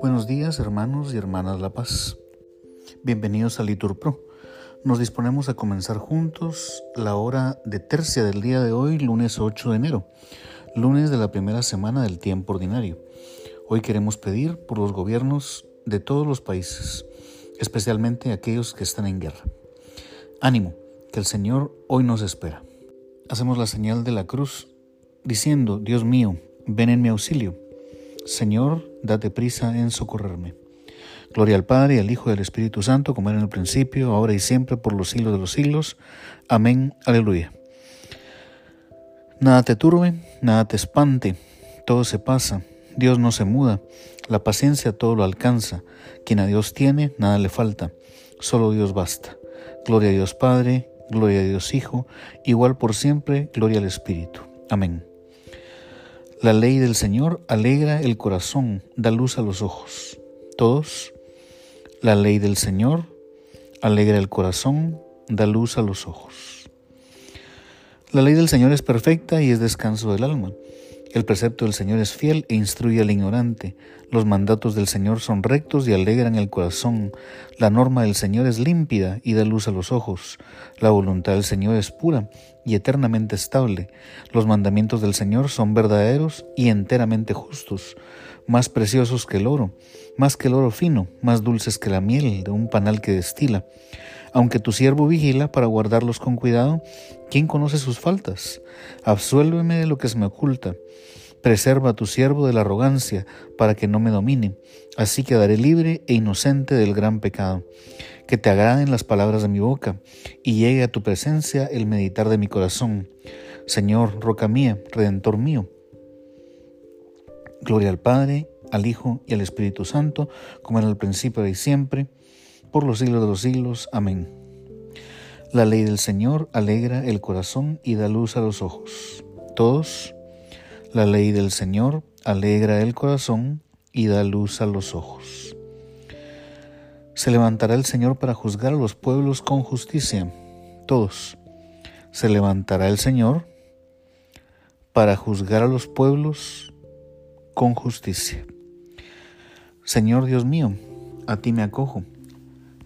Buenos días hermanos y hermanas La Paz. Bienvenidos a Litur Pro. Nos disponemos a comenzar juntos la hora de tercia del día de hoy, lunes 8 de enero, lunes de la primera semana del tiempo ordinario. Hoy queremos pedir por los gobiernos de todos los países, especialmente aquellos que están en guerra. Ánimo, que el Señor hoy nos espera. Hacemos la señal de la cruz diciendo, Dios mío, ven en mi auxilio. Señor, date prisa en socorrerme. Gloria al Padre, al Hijo y al Espíritu Santo, como era en el principio, ahora y siempre, por los siglos de los siglos. Amén. Aleluya. Nada te turbe, nada te espante, todo se pasa, Dios no se muda, la paciencia todo lo alcanza, quien a Dios tiene, nada le falta, solo Dios basta. Gloria a Dios Padre, gloria a Dios Hijo, igual por siempre, gloria al Espíritu. Amén. La ley del Señor alegra el corazón, da luz a los ojos. Todos, la ley del Señor alegra el corazón, da luz a los ojos. La ley del Señor es perfecta y es descanso del alma. El precepto del Señor es fiel e instruye al ignorante. Los mandatos del Señor son rectos y alegran el corazón. La norma del Señor es límpida y da luz a los ojos. La voluntad del Señor es pura y eternamente estable. Los mandamientos del Señor son verdaderos y enteramente justos, más preciosos que el oro, más que el oro fino, más dulces que la miel de un panal que destila. Aunque tu siervo vigila para guardarlos con cuidado, ¿quién conoce sus faltas? Absuélveme de lo que se me oculta. Preserva a tu siervo de la arrogancia, para que no me domine. Así quedaré libre e inocente del gran pecado que te agraden las palabras de mi boca y llegue a tu presencia el meditar de mi corazón. Señor, roca mía, redentor mío. Gloria al Padre, al Hijo y al Espíritu Santo, como en el principio y siempre, por los siglos de los siglos. Amén. La ley del Señor alegra el corazón y da luz a los ojos. Todos, la ley del Señor alegra el corazón y da luz a los ojos. Se levantará el Señor para juzgar a los pueblos con justicia. Todos. Se levantará el Señor para juzgar a los pueblos con justicia. Señor Dios mío, a ti me acojo.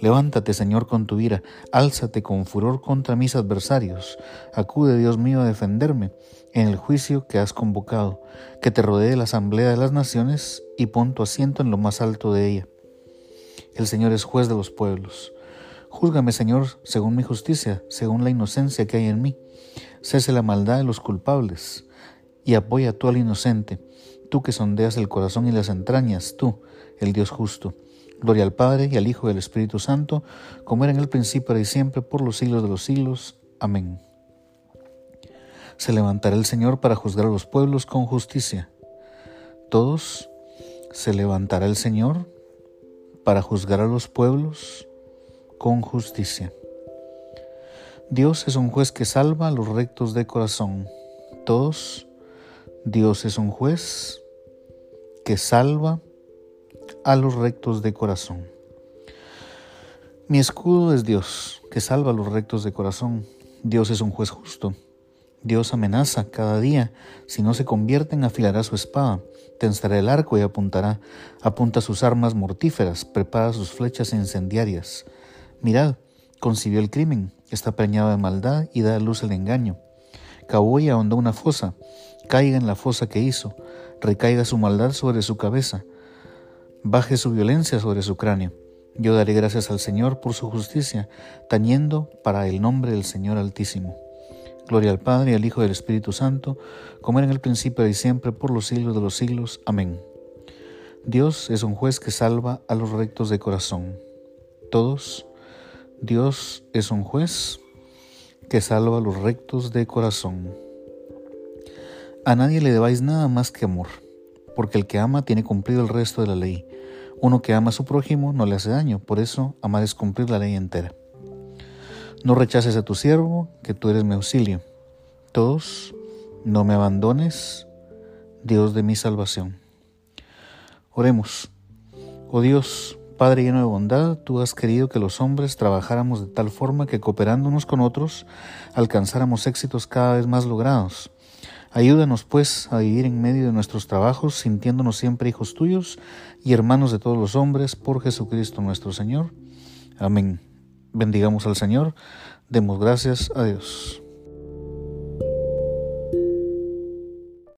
Levántate, Señor, con tu ira, álzate con furor contra mis adversarios. Acude, Dios mío, a defenderme en el juicio que has convocado, que te rodee la asamblea de las naciones y pon tu asiento en lo más alto de ella. El Señor es juez de los pueblos. Júzgame, Señor, según mi justicia, según la inocencia que hay en mí. Cese la maldad de los culpables y apoya tú al inocente, tú que sondeas el corazón y las entrañas, tú, el Dios justo. Gloria al Padre y al Hijo y al Espíritu Santo, como era en el principio y siempre, por los siglos de los siglos. Amén. Se levantará el Señor para juzgar a los pueblos con justicia. Todos se levantará el Señor para juzgar a los pueblos con justicia. Dios es un juez que salva a los rectos de corazón. Todos, Dios es un juez que salva a los rectos de corazón. Mi escudo es Dios, que salva a los rectos de corazón. Dios es un juez justo. Dios amenaza cada día. Si no se convierten, afilará su espada, tensará el arco y apuntará. Apunta sus armas mortíferas, prepara sus flechas incendiarias. Mirad, concibió el crimen, está preñado de maldad y da a luz el engaño. Cavó y ahondó una fosa, caiga en la fosa que hizo, recaiga su maldad sobre su cabeza, baje su violencia sobre su cráneo. Yo daré gracias al Señor por su justicia, tañendo para el nombre del Señor Altísimo. Gloria al Padre, al Hijo y al Espíritu Santo, como era en el principio y siempre, por los siglos de los siglos. Amén. Dios es un juez que salva a los rectos de corazón. Todos Dios es un juez que salva a los rectos de corazón. A nadie le debáis nada más que amor, porque el que ama tiene cumplido el resto de la ley. Uno que ama a su prójimo no le hace daño, por eso amar es cumplir la ley entera. No rechaces a tu siervo, que tú eres mi auxilio. Todos, no me abandones, Dios de mi salvación. Oremos. Oh Dios, Padre lleno de bondad, tú has querido que los hombres trabajáramos de tal forma que cooperándonos con otros alcanzáramos éxitos cada vez más logrados. Ayúdanos, pues, a vivir en medio de nuestros trabajos, sintiéndonos siempre hijos tuyos y hermanos de todos los hombres, por Jesucristo nuestro Señor. Amén. Bendigamos al Señor, demos gracias a Dios.